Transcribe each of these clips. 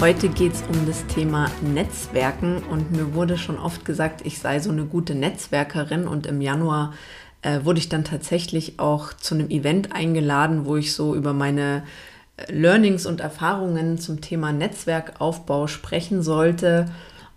Heute geht es um das Thema Netzwerken und mir wurde schon oft gesagt, ich sei so eine gute Netzwerkerin und im Januar äh, wurde ich dann tatsächlich auch zu einem Event eingeladen, wo ich so über meine äh, Learnings und Erfahrungen zum Thema Netzwerkaufbau sprechen sollte.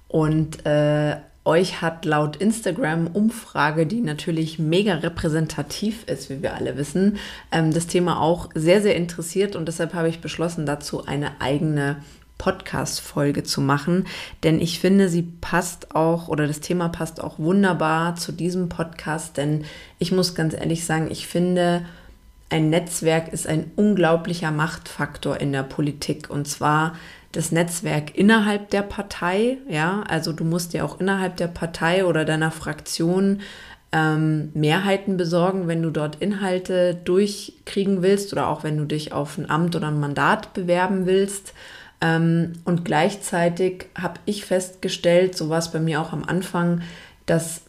Und äh, euch hat laut Instagram-Umfrage, die natürlich mega repräsentativ ist, wie wir alle wissen, ähm, das Thema auch sehr, sehr interessiert und deshalb habe ich beschlossen, dazu eine eigene Podcast-Folge zu machen, denn ich finde, sie passt auch oder das Thema passt auch wunderbar zu diesem Podcast, denn ich muss ganz ehrlich sagen, ich finde, ein Netzwerk ist ein unglaublicher Machtfaktor in der Politik und zwar das Netzwerk innerhalb der Partei, ja, also du musst dir auch innerhalb der Partei oder deiner Fraktion ähm, Mehrheiten besorgen, wenn du dort Inhalte durchkriegen willst oder auch wenn du dich auf ein Amt oder ein Mandat bewerben willst. Ähm, und gleichzeitig habe ich festgestellt, so war es bei mir auch am Anfang, dass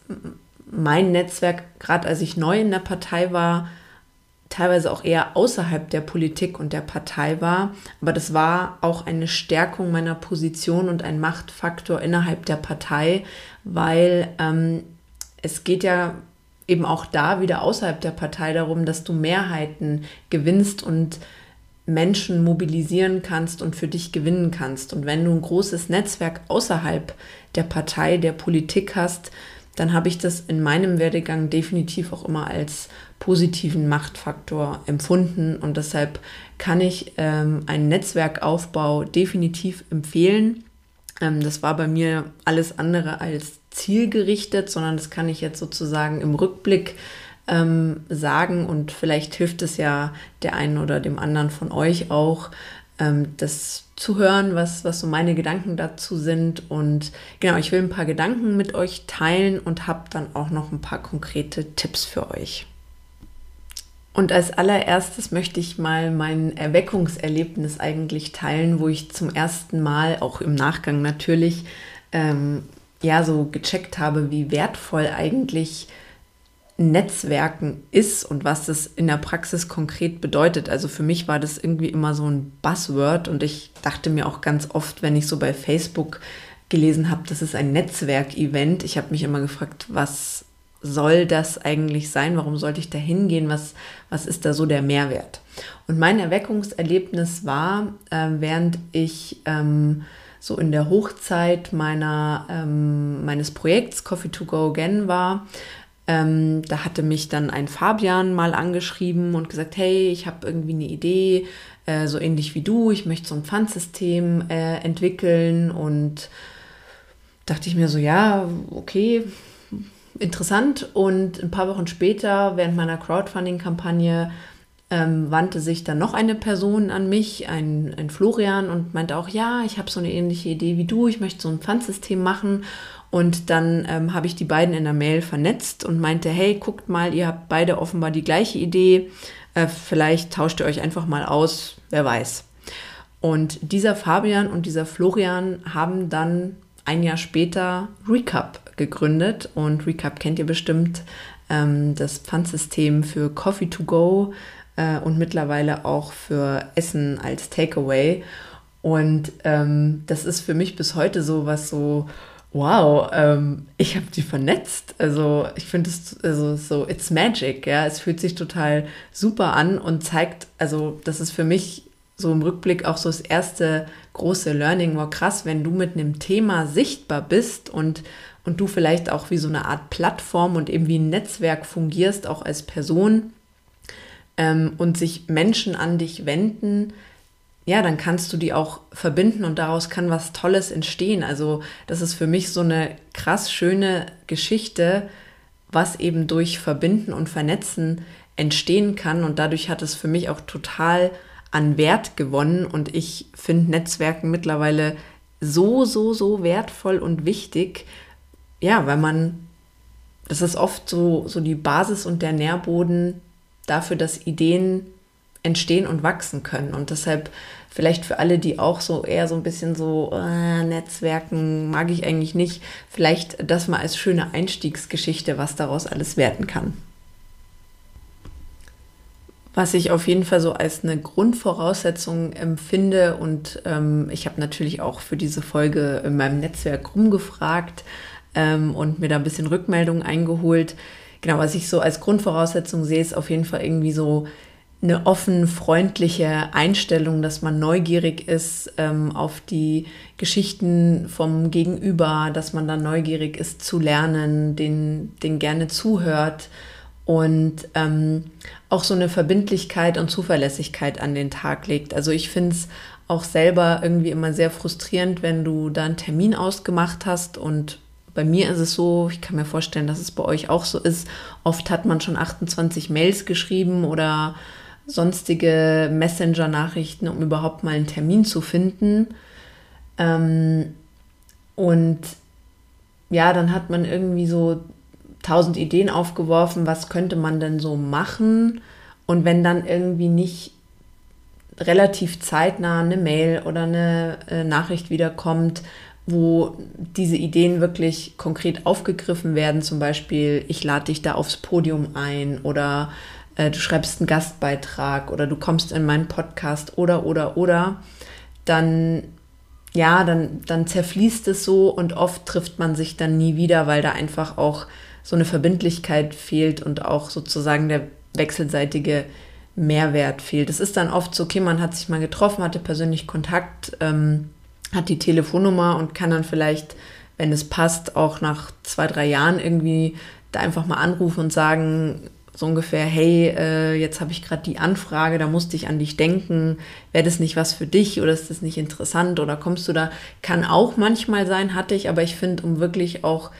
mein Netzwerk, gerade als ich neu in der Partei war, teilweise auch eher außerhalb der Politik und der Partei war. Aber das war auch eine Stärkung meiner Position und ein Machtfaktor innerhalb der Partei, weil ähm, es geht ja eben auch da wieder außerhalb der Partei darum, dass du Mehrheiten gewinnst und Menschen mobilisieren kannst und für dich gewinnen kannst. Und wenn du ein großes Netzwerk außerhalb der Partei, der Politik hast, dann habe ich das in meinem Werdegang definitiv auch immer als positiven Machtfaktor empfunden und deshalb kann ich ähm, einen Netzwerkaufbau definitiv empfehlen. Ähm, das war bei mir alles andere als zielgerichtet, sondern das kann ich jetzt sozusagen im Rückblick ähm, sagen und vielleicht hilft es ja der einen oder dem anderen von euch auch, ähm, das zu hören, was, was so meine Gedanken dazu sind. Und genau, ich will ein paar Gedanken mit euch teilen und habe dann auch noch ein paar konkrete Tipps für euch. Und als allererstes möchte ich mal mein Erweckungserlebnis eigentlich teilen, wo ich zum ersten Mal, auch im Nachgang natürlich, ähm, ja, so gecheckt habe, wie wertvoll eigentlich Netzwerken ist und was das in der Praxis konkret bedeutet. Also für mich war das irgendwie immer so ein Buzzword und ich dachte mir auch ganz oft, wenn ich so bei Facebook gelesen habe, das ist ein Netzwerkevent, ich habe mich immer gefragt, was soll das eigentlich sein? Warum sollte ich da hingehen? Was, was ist da so der Mehrwert? Und mein Erweckungserlebnis war, äh, während ich ähm, so in der Hochzeit meiner, ähm, meines Projekts Coffee to Go Again war, ähm, da hatte mich dann ein Fabian mal angeschrieben und gesagt, hey, ich habe irgendwie eine Idee, äh, so ähnlich wie du, ich möchte so ein Pfandsystem äh, entwickeln und dachte ich mir so, ja, okay, interessant. Und ein paar Wochen später, während meiner Crowdfunding-Kampagne, ähm, wandte sich dann noch eine Person an mich, ein, ein Florian, und meinte auch, ja, ich habe so eine ähnliche Idee wie du, ich möchte so ein Pfandsystem machen. Und dann ähm, habe ich die beiden in der Mail vernetzt und meinte, hey, guckt mal, ihr habt beide offenbar die gleiche Idee. Äh, vielleicht tauscht ihr euch einfach mal aus, wer weiß. Und dieser Fabian und dieser Florian haben dann ein Jahr später Recap gegründet. Und Recap kennt ihr bestimmt, ähm, das Pfandsystem für Coffee to go äh, und mittlerweile auch für Essen als Takeaway. Und ähm, das ist für mich bis heute so was so, wow, ähm, ich habe die vernetzt. Also ich finde es also so, it's magic, ja. Es fühlt sich total super an und zeigt, also das ist für mich so im Rückblick auch so das erste große Learning war krass, wenn du mit einem Thema sichtbar bist und, und du vielleicht auch wie so eine Art Plattform und eben wie ein Netzwerk fungierst, auch als Person ähm, und sich Menschen an dich wenden, ja, dann kannst du die auch verbinden und daraus kann was Tolles entstehen. Also das ist für mich so eine krass schöne Geschichte, was eben durch Verbinden und Vernetzen entstehen kann. Und dadurch hat es für mich auch total an Wert gewonnen. Und ich finde Netzwerken mittlerweile so, so, so wertvoll und wichtig. Ja, weil man, das ist oft so, so die Basis und der Nährboden dafür, dass Ideen entstehen und wachsen können. Und deshalb vielleicht für alle, die auch so eher so ein bisschen so äh, Netzwerken mag ich eigentlich nicht, vielleicht das mal als schöne Einstiegsgeschichte, was daraus alles werden kann. Was ich auf jeden Fall so als eine Grundvoraussetzung empfinde und ähm, ich habe natürlich auch für diese Folge in meinem Netzwerk rumgefragt ähm, und mir da ein bisschen Rückmeldungen eingeholt. Genau, was ich so als Grundvoraussetzung sehe, ist auf jeden Fall irgendwie so eine offen, freundliche Einstellung, dass man neugierig ist ähm, auf die Geschichten vom Gegenüber, dass man dann neugierig ist zu lernen, den, den gerne zuhört und ähm, auch so eine Verbindlichkeit und Zuverlässigkeit an den Tag legt. Also ich finde es auch selber irgendwie immer sehr frustrierend, wenn du da einen Termin ausgemacht hast und bei mir ist es so, ich kann mir vorstellen, dass es bei euch auch so ist, oft hat man schon 28 Mails geschrieben oder sonstige Messenger-Nachrichten, um überhaupt mal einen Termin zu finden. Ähm, und ja, dann hat man irgendwie so tausend Ideen aufgeworfen, was könnte man denn so machen? Und wenn dann irgendwie nicht relativ zeitnah eine Mail oder eine äh, Nachricht wiederkommt, wo diese Ideen wirklich konkret aufgegriffen werden, zum Beispiel, ich lade dich da aufs Podium ein oder äh, du schreibst einen Gastbeitrag oder du kommst in meinen Podcast oder, oder, oder, dann, ja, dann, dann zerfließt es so und oft trifft man sich dann nie wieder, weil da einfach auch so eine Verbindlichkeit fehlt und auch sozusagen der wechselseitige Mehrwert fehlt. Es ist dann oft so, okay, man hat sich mal getroffen, hatte persönlich Kontakt, ähm, hat die Telefonnummer und kann dann vielleicht, wenn es passt, auch nach zwei, drei Jahren irgendwie da einfach mal anrufen und sagen, so ungefähr, hey, äh, jetzt habe ich gerade die Anfrage, da musste ich an dich denken, wäre das nicht was für dich oder ist das nicht interessant oder kommst du da? Kann auch manchmal sein, hatte ich, aber ich finde, um wirklich auch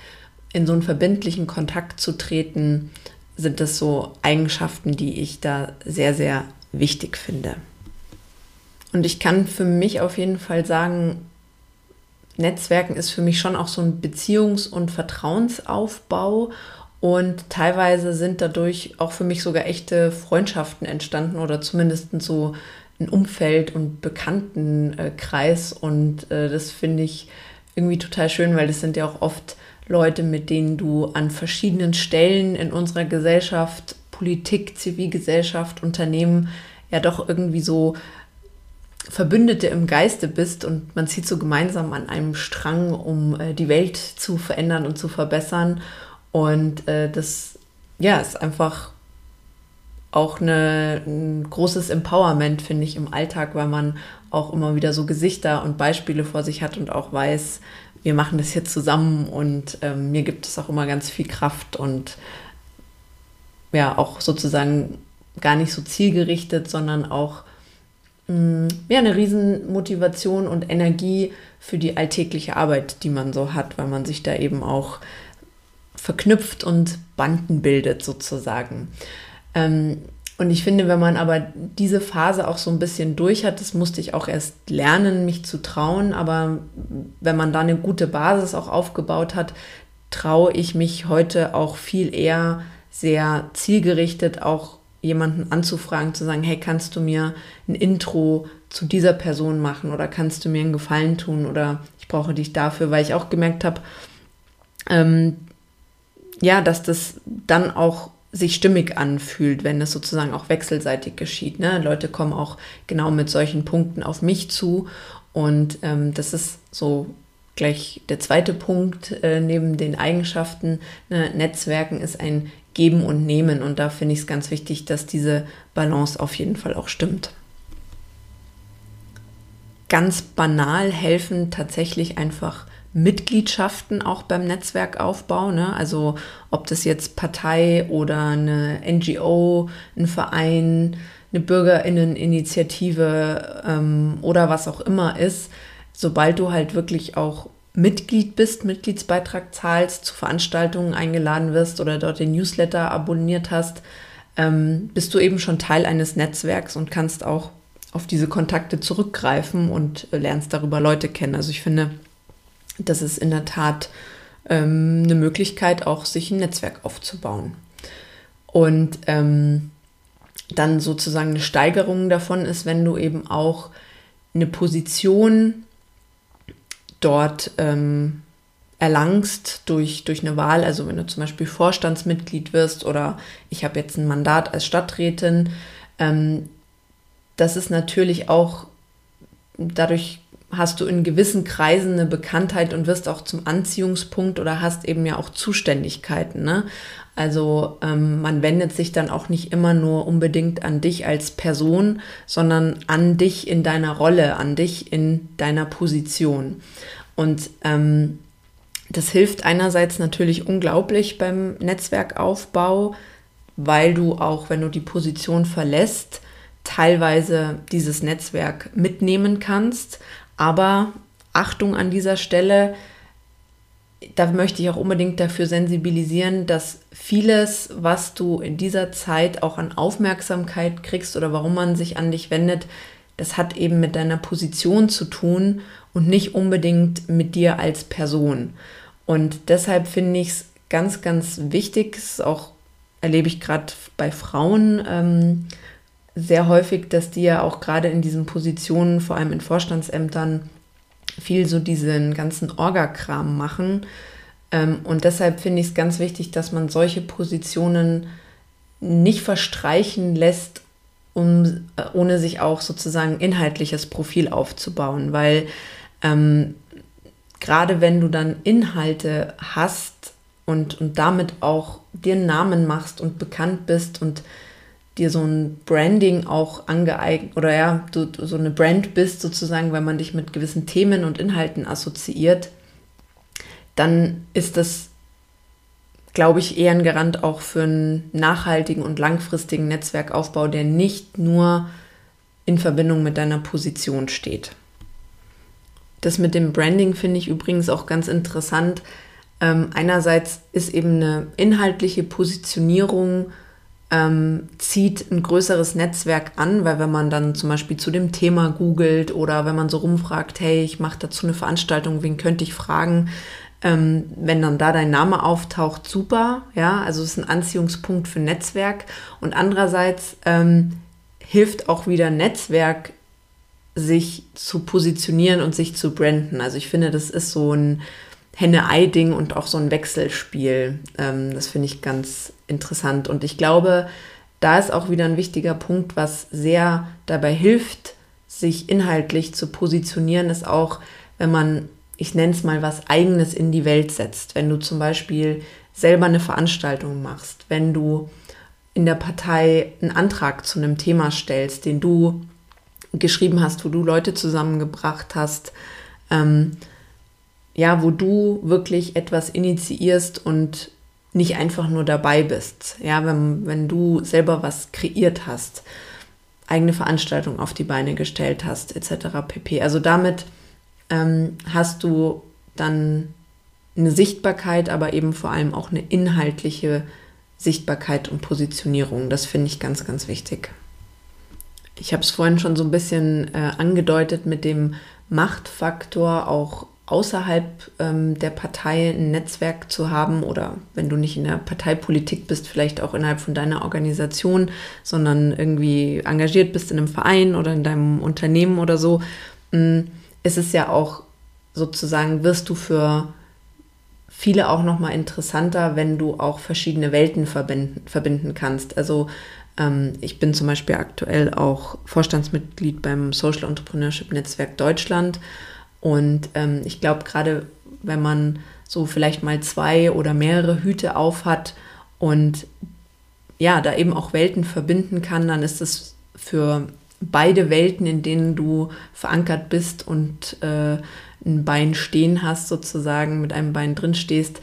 in so einen verbindlichen Kontakt zu treten, sind das so Eigenschaften, die ich da sehr, sehr wichtig finde. Und ich kann für mich auf jeden Fall sagen, Netzwerken ist für mich schon auch so ein Beziehungs- und Vertrauensaufbau und teilweise sind dadurch auch für mich sogar echte Freundschaften entstanden oder zumindest so ein Umfeld und Bekanntenkreis. Und äh, das finde ich irgendwie total schön, weil das sind ja auch oft Leute, mit denen du an verschiedenen Stellen in unserer Gesellschaft, Politik, Zivilgesellschaft, Unternehmen ja doch irgendwie so Verbündete im Geiste bist und man zieht so gemeinsam an einem Strang, um äh, die Welt zu verändern und zu verbessern. Und äh, das ja, ist einfach auch eine, ein großes Empowerment, finde ich, im Alltag, weil man auch immer wieder so Gesichter und Beispiele vor sich hat und auch weiß, wir machen das hier zusammen und ähm, mir gibt es auch immer ganz viel Kraft und ja, auch sozusagen gar nicht so zielgerichtet, sondern auch mh, mm, ja, eine Riesenmotivation und Energie für die alltägliche Arbeit, die man so hat, weil man sich da eben auch verknüpft und Banden bildet sozusagen. Ähm, und ich finde, wenn man aber diese Phase auch so ein bisschen durch hat, das musste ich auch erst lernen, mich zu trauen, aber wenn man da eine gute Basis auch aufgebaut hat, traue ich mich heute auch viel eher sehr zielgerichtet auch jemanden anzufragen, zu sagen, hey, kannst du mir ein Intro zu dieser Person machen oder kannst du mir einen Gefallen tun oder ich brauche dich dafür, weil ich auch gemerkt habe, ähm, ja, dass das dann auch sich stimmig anfühlt, wenn es sozusagen auch wechselseitig geschieht. Ne? Leute kommen auch genau mit solchen Punkten auf mich zu und ähm, das ist so gleich der zweite Punkt äh, neben den Eigenschaften. Ne? Netzwerken ist ein Geben und Nehmen und da finde ich es ganz wichtig, dass diese Balance auf jeden Fall auch stimmt. ganz banal helfen tatsächlich einfach Mitgliedschaften auch beim Netzwerkaufbau. Ne? Also ob das jetzt Partei oder eine NGO, ein Verein, eine Bürgerinneninitiative ähm, oder was auch immer ist, sobald du halt wirklich auch Mitglied bist, Mitgliedsbeitrag zahlst, zu Veranstaltungen eingeladen wirst oder dort den Newsletter abonniert hast, ähm, bist du eben schon Teil eines Netzwerks und kannst auch auf diese Kontakte zurückgreifen und äh, lernst darüber Leute kennen. Also ich finde, das ist in der Tat ähm, eine Möglichkeit, auch sich ein Netzwerk aufzubauen. Und ähm, dann sozusagen eine Steigerung davon ist, wenn du eben auch eine Position dort ähm, erlangst durch, durch eine Wahl, also wenn du zum Beispiel Vorstandsmitglied wirst oder ich habe jetzt ein Mandat als Stadträtin, ähm, das ist natürlich auch, dadurch hast du in gewissen Kreisen eine Bekanntheit und wirst auch zum Anziehungspunkt oder hast eben ja auch Zuständigkeiten. Ne? Also ähm, man wendet sich dann auch nicht immer nur unbedingt an dich als Person, sondern an dich in deiner Rolle, an dich in deiner Position. Und ähm, das hilft einerseits natürlich unglaublich beim Netzwerkaufbau, weil du auch, wenn du die Position verlässt, teilweise dieses Netzwerk mitnehmen kannst. Aber Achtung an dieser Stelle, da möchte ich auch unbedingt dafür sensibilisieren, dass vieles, was du in dieser Zeit auch an Aufmerksamkeit kriegst oder warum man sich an dich wendet, das hat eben mit deiner Position zu tun und nicht unbedingt mit dir als Person. Und deshalb finde ich es ganz, ganz wichtig, das auch erlebe ich gerade bei Frauen ähm, sehr häufig, dass die ja auch gerade in diesen Positionen, vor allem in Vorstandsämtern, viel so diesen ganzen Orgakram machen. Ähm, und deshalb finde ich es ganz wichtig, dass man solche Positionen nicht verstreichen lässt, um, äh, ohne sich auch sozusagen inhaltliches Profil aufzubauen, weil ähm, gerade wenn du dann Inhalte hast und, und damit auch dir einen Namen machst und bekannt bist und dir so ein Branding auch angeeignet oder ja, du, du so eine Brand bist sozusagen, weil man dich mit gewissen Themen und Inhalten assoziiert, dann ist das, glaube ich, eher ein Garant auch für einen nachhaltigen und langfristigen Netzwerkaufbau, der nicht nur in Verbindung mit deiner Position steht. Das mit dem Branding finde ich übrigens auch ganz interessant. Ähm, einerseits ist eben eine inhaltliche Positionierung ähm, zieht ein größeres Netzwerk an, weil wenn man dann zum Beispiel zu dem Thema googelt oder wenn man so rumfragt, hey, ich mache dazu eine Veranstaltung, wen könnte ich fragen, ähm, wenn dann da dein Name auftaucht, super, ja, also es ist ein Anziehungspunkt für Netzwerk und andererseits ähm, hilft auch wieder Netzwerk sich zu positionieren und sich zu branden. Also ich finde, das ist so ein Henne-Ei-Ding und auch so ein Wechselspiel. Ähm, das finde ich ganz interessant. Und ich glaube, da ist auch wieder ein wichtiger Punkt, was sehr dabei hilft, sich inhaltlich zu positionieren, ist auch, wenn man, ich nenne es mal, was eigenes in die Welt setzt. Wenn du zum Beispiel selber eine Veranstaltung machst, wenn du in der Partei einen Antrag zu einem Thema stellst, den du geschrieben hast, wo du Leute zusammengebracht hast, ähm, ja, wo du wirklich etwas initiierst und nicht einfach nur dabei bist. Ja, wenn, wenn du selber was kreiert hast, eigene Veranstaltung auf die Beine gestellt hast, etc. pp. Also damit ähm, hast du dann eine Sichtbarkeit, aber eben vor allem auch eine inhaltliche Sichtbarkeit und Positionierung. Das finde ich ganz, ganz wichtig. Ich habe es vorhin schon so ein bisschen äh, angedeutet mit dem Machtfaktor auch außerhalb ähm, der Partei ein Netzwerk zu haben oder wenn du nicht in der Parteipolitik bist, vielleicht auch innerhalb von deiner Organisation, sondern irgendwie engagiert bist in einem Verein oder in deinem Unternehmen oder so, mm, ist es ja auch sozusagen, wirst du für viele auch nochmal interessanter, wenn du auch verschiedene Welten verbinden, verbinden kannst. Also ähm, ich bin zum Beispiel aktuell auch Vorstandsmitglied beim Social Entrepreneurship Netzwerk Deutschland und ähm, ich glaube, gerade wenn man so vielleicht mal zwei oder mehrere Hüte auf hat und ja, da eben auch Welten verbinden kann, dann ist es für beide Welten, in denen du verankert bist und äh, ein Bein stehen hast, sozusagen, mit einem Bein drin stehst,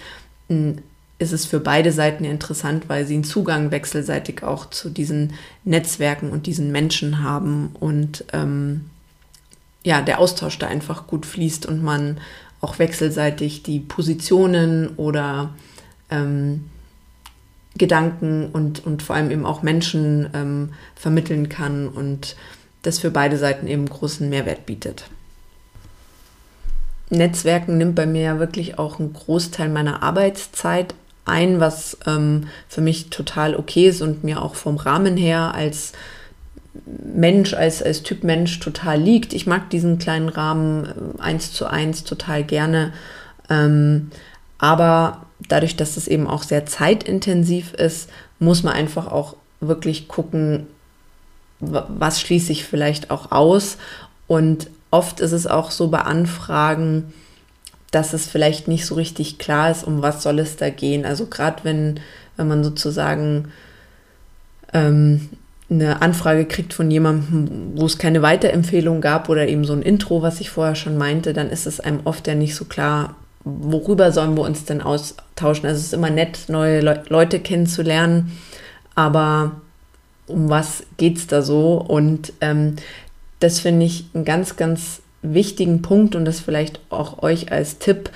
ist es für beide Seiten interessant, weil sie einen Zugang wechselseitig auch zu diesen Netzwerken und diesen Menschen haben und ähm, ja, der Austausch da einfach gut fließt und man auch wechselseitig die Positionen oder ähm, Gedanken und, und vor allem eben auch Menschen ähm, vermitteln kann und das für beide Seiten eben großen Mehrwert bietet. Netzwerken nimmt bei mir ja wirklich auch einen Großteil meiner Arbeitszeit ein, was ähm, für mich total okay ist und mir auch vom Rahmen her als Mensch, als, als Typ Mensch total liegt. Ich mag diesen kleinen Rahmen äh, eins zu eins total gerne. Ähm, aber dadurch, dass es eben auch sehr zeitintensiv ist, muss man einfach auch wirklich gucken, was schließe ich vielleicht auch aus. Und oft ist es auch so bei Anfragen, dass es vielleicht nicht so richtig klar ist, um was soll es da gehen. Also gerade wenn, wenn man sozusagen ähm, eine Anfrage kriegt von jemandem, wo es keine Weiterempfehlung gab oder eben so ein Intro, was ich vorher schon meinte, dann ist es einem oft ja nicht so klar, worüber sollen wir uns denn austauschen. Also es ist immer nett, neue Le Leute kennenzulernen, aber um was geht es da so? Und ähm, das finde ich einen ganz, ganz wichtigen Punkt und das vielleicht auch euch als Tipp,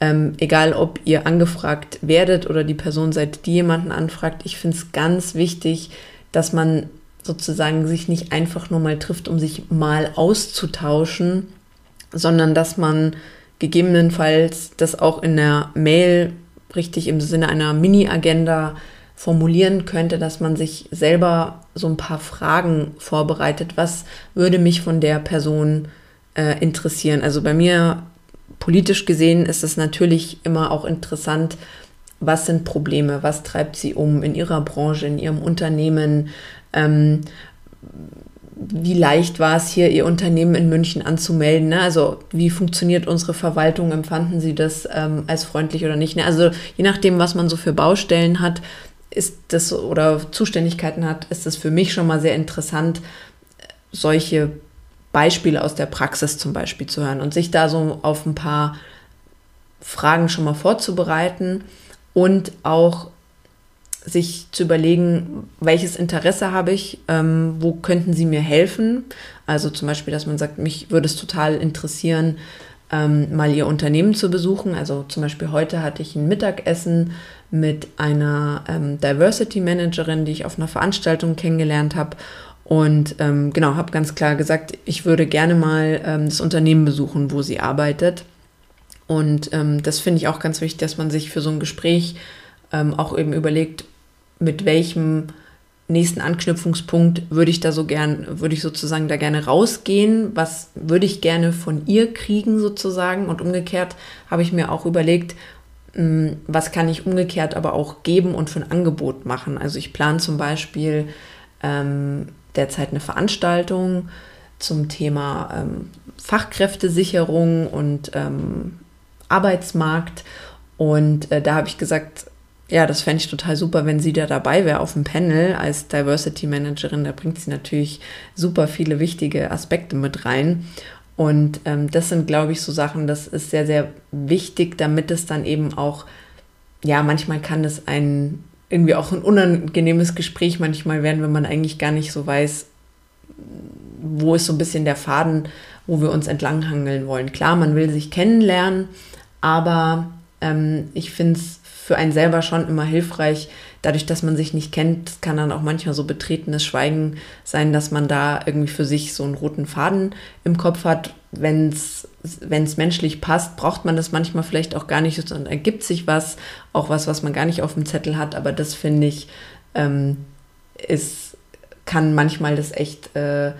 ähm, egal ob ihr angefragt werdet oder die Person seid, die jemanden anfragt. Ich finde es ganz wichtig, dass man sozusagen sich nicht einfach nur mal trifft, um sich mal auszutauschen, sondern dass man gegebenenfalls das auch in der Mail richtig im Sinne einer Mini-Agenda formulieren könnte, dass man sich selber so ein paar Fragen vorbereitet. Was würde mich von der Person äh, interessieren? Also bei mir politisch gesehen ist es natürlich immer auch interessant, was sind Probleme, was treibt sie um in ihrer Branche, in ihrem Unternehmen, ähm, wie leicht war es hier, Ihr Unternehmen in München anzumelden? Ne? Also wie funktioniert unsere Verwaltung? Empfanden Sie das ähm, als freundlich oder nicht? Ne? Also je nachdem, was man so für Baustellen hat, ist das oder Zuständigkeiten hat, ist es für mich schon mal sehr interessant, solche Beispiele aus der Praxis zum Beispiel zu hören und sich da so auf ein paar Fragen schon mal vorzubereiten und auch sich zu überlegen, welches Interesse habe ich, ähm, wo könnten Sie mir helfen. Also zum Beispiel, dass man sagt, mich würde es total interessieren, ähm, mal Ihr Unternehmen zu besuchen. Also zum Beispiel heute hatte ich ein Mittagessen mit einer ähm, Diversity Managerin, die ich auf einer Veranstaltung kennengelernt habe. Und ähm, genau, habe ganz klar gesagt, ich würde gerne mal ähm, das Unternehmen besuchen, wo sie arbeitet. Und ähm, das finde ich auch ganz wichtig, dass man sich für so ein Gespräch ähm, auch eben überlegt, mit welchem nächsten Anknüpfungspunkt würde ich da so gern, würde ich sozusagen da gerne rausgehen, was würde ich gerne von ihr kriegen sozusagen und umgekehrt habe ich mir auch überlegt, hm, was kann ich umgekehrt aber auch geben und für ein Angebot machen. Also ich plane zum Beispiel ähm, derzeit eine Veranstaltung zum Thema ähm, Fachkräftesicherung und ähm, Arbeitsmarkt. Und äh, da habe ich gesagt, ja, das fände ich total super, wenn sie da dabei wäre auf dem Panel als Diversity Managerin. Da bringt sie natürlich super viele wichtige Aspekte mit rein. Und ähm, das sind, glaube ich, so Sachen, das ist sehr, sehr wichtig, damit es dann eben auch, ja, manchmal kann es ein irgendwie auch ein unangenehmes Gespräch manchmal werden, wenn man eigentlich gar nicht so weiß, wo ist so ein bisschen der Faden, wo wir uns entlanghangeln wollen. Klar, man will sich kennenlernen, aber ähm, ich finde es für einen selber schon immer hilfreich, dadurch, dass man sich nicht kennt, kann dann auch manchmal so betretenes Schweigen sein, dass man da irgendwie für sich so einen roten Faden im Kopf hat. Wenn es menschlich passt, braucht man das manchmal vielleicht auch gar nicht, sondern ergibt sich was, auch was, was man gar nicht auf dem Zettel hat. Aber das finde ich, ähm, ist, kann manchmal das echt äh,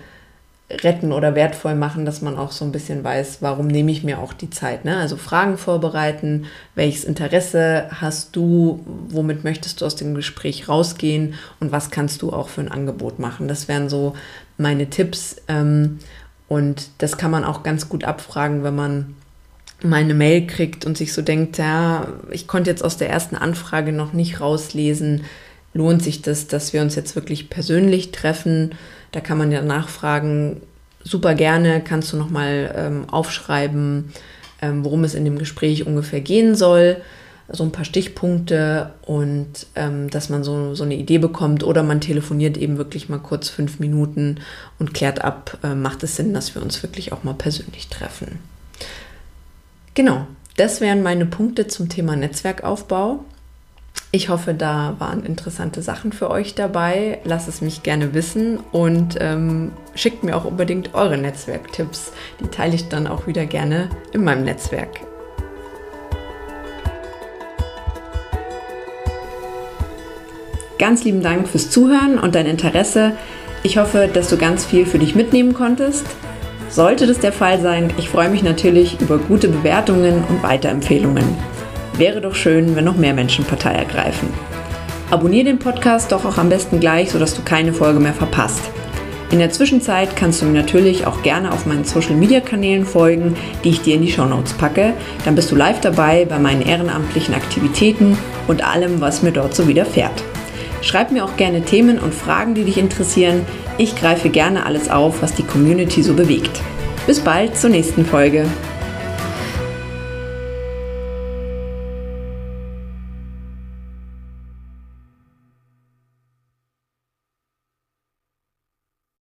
retten oder wertvoll machen, dass man auch so ein bisschen weiß, warum nehme ich mir auch die Zeit. Ne? Also Fragen vorbereiten, welches Interesse hast du, womit möchtest du aus dem Gespräch rausgehen und was kannst du auch für ein Angebot machen. Das wären so meine Tipps ähm, und das kann man auch ganz gut abfragen, wenn man mal eine Mail kriegt und sich so denkt, ja, ich konnte jetzt aus der ersten Anfrage noch nicht rauslesen, lohnt sich das, dass wir uns jetzt wirklich persönlich treffen? Da kann man ja nachfragen, super gerne, kannst du nochmal ähm, aufschreiben, ähm, worum es in dem Gespräch ungefähr gehen soll, so ein paar Stichpunkte und ähm, dass man so, so eine Idee bekommt oder man telefoniert eben wirklich mal kurz fünf Minuten und klärt ab, äh, macht es Sinn, dass wir uns wirklich auch mal persönlich treffen. Genau, das wären meine Punkte zum Thema Netzwerkaufbau. Ich hoffe, da waren interessante Sachen für euch dabei. Lasst es mich gerne wissen und ähm, schickt mir auch unbedingt eure Netzwerktipps. Die teile ich dann auch wieder gerne in meinem Netzwerk. Ganz lieben Dank fürs Zuhören und dein Interesse. Ich hoffe, dass du ganz viel für dich mitnehmen konntest. Sollte das der Fall sein, ich freue mich natürlich über gute Bewertungen und Weiterempfehlungen. Wäre doch schön, wenn noch mehr Menschen Partei ergreifen. Abonnier den Podcast doch auch am besten gleich, sodass du keine Folge mehr verpasst. In der Zwischenzeit kannst du mir natürlich auch gerne auf meinen Social Media Kanälen folgen, die ich dir in die Show Notes packe. Dann bist du live dabei bei meinen ehrenamtlichen Aktivitäten und allem, was mir dort so widerfährt. Schreib mir auch gerne Themen und Fragen, die dich interessieren. Ich greife gerne alles auf, was die Community so bewegt. Bis bald zur nächsten Folge.